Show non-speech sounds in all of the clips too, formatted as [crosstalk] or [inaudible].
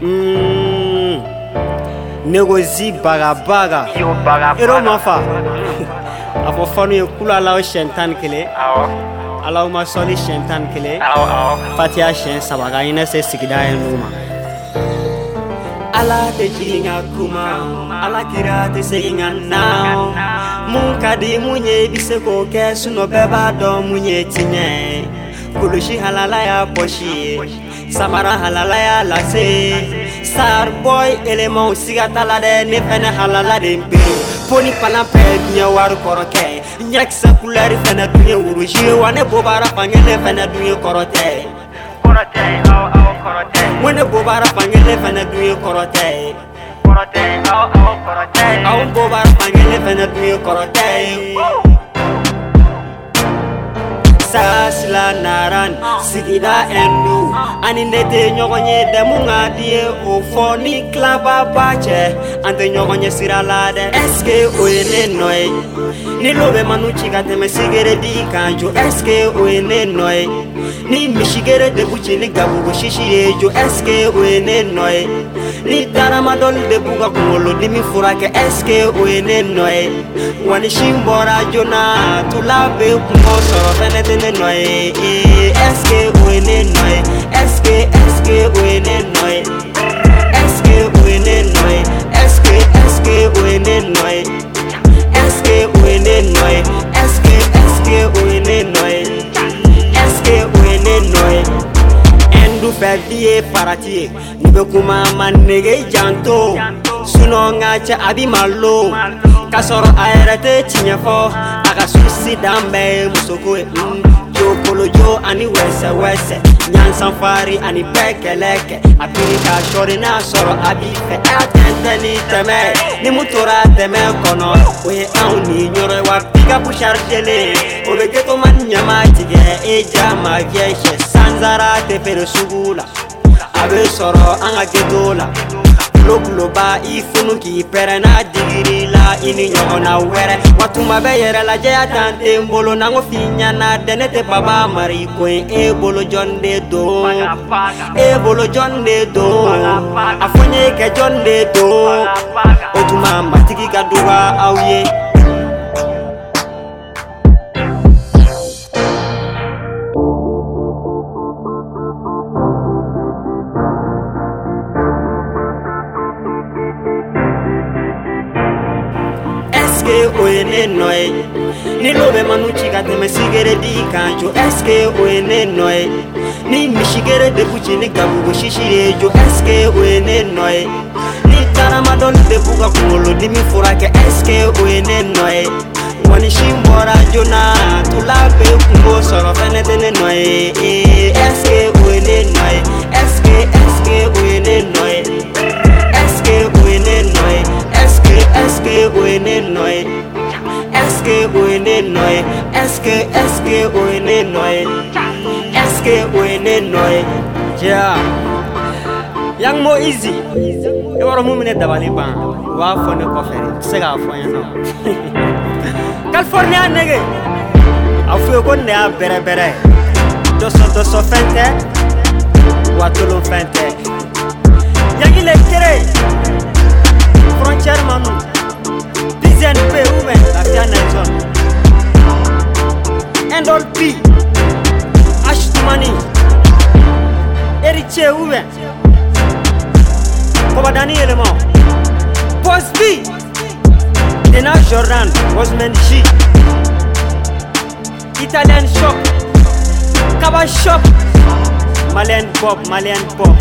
Hmm. Negozi baga baga Edo mwafa Apo [laughs] fwanyo kou la la ou chen tan kele A la ou ma soli chen tan kele Fati a chen sabaga inese sikida enouma Ala te jilin akouman Ala kira te se yin annaon Mwaka di mwenye bise kouke Souno beba do mwenye tine Koulouche halalaya posye Samaran halalaya lase sar boy eleman siga tala dɛ ne fɛnɛ halala de n bere poni palan pɛ duɲɛ wari kɔrɔ kɛ ɲakisɛ kulɛri fɛnɛ dun ye wurusi ye bobara fange ne fɛnɛ dun ye kɔrɔ tɛ n ko ne bobara fange ne fɛnɛ Korote, ye kɔrɔ korote. aw bobara fange ne fɛnɛ dun ye kɔrɔ sasila naran ah. sigida ɛnu ah. ani ne te ɲɔgɔn ye dɛmu ka di ye o fɔ ni kilaba ba cɛ an te ɲɔgɔn ye sira la dɛ. est ce que o ye ne nɔ ye ni lo bɛ manu ci ka tɛmɛ sigere di kan jo est ce que o ye ne nɔ ye. Ni Mishigere de Buche ni Gdavu gwen Shishiejo, eske ou ene noye. Ni Daramadon li de Bugakolo, di mi Furake, eske ou ene noye. Wanishin Borajona, tulave yuk mwoso, venete ene noye. Eske ou ene noye, eske eske ou ene noye. bi ye parati ye ni be kuma ma nege janto sinɔ ka cɛ a bi malo k'a sɔrɔ a yɛrɛ tɛ tiɲɛ fɔ a ka susi dan bɛɛ ye musoko ye jokolo mm. jo ani wɛsɛwɛsɛ nyansanfari ani bɛɛkɛlɛkɛ apirika sɔri n'a sɔrɔ a b'i fɛ a tɛntɛn ni tɛmɛ ni mu tora tɛmɛ kɔnɔ o ye anw ni ɲɔrɔ ye wa pikapu sarijɛlen o bɛ gɛtɔma ɲɛma tigɛ e ja ma viɛsɛ sansara tɛ feere sugu la a bɛ sɔrɔ an ka gɛto la lokuloba ifunu kipɛrɛ na digirila ini ɲɔgɔnna wɛrɛ watuma bɛ yɛrɛlajɛya tan te n bolo nango finyana dɛnɛ tɛ baba mari koyi e bolo jɔn de don e bolo jɔn de don a fɔ n ye kɛ jɔn de don o tuma matigi ka duga aw ye eske oenenoe nilove manuchigatemesigere dikanjo eske oenenoe ni mishigere depuchi ni gabugo shishirejo eske oenenoe ni taramado ni depuga kulo dimifurake eske oenenoe wanishimborajo na tulape kungo sorofenetenenoe eh, eh. নয় এসকে ওয়েনে নয় এসকে এসকে ওয়েনে নয় এসকে ওয়েনে নয় যা yang mo easy e wara mu mine dabali ban wa fo ne ko fere se no [laughs] california nege afu ko ne a bere bere doso doso fente wa fente Endol P, Ashtumani, Eric Ouven, Kobadani Element, Post B, Dena Jordan, Osman G, Italian Shop, Kaba Shop, Malien Bob, Malien Bob,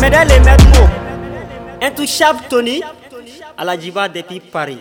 Medal et Medmo, Intouchable Tony, à la Diva depuis Paris.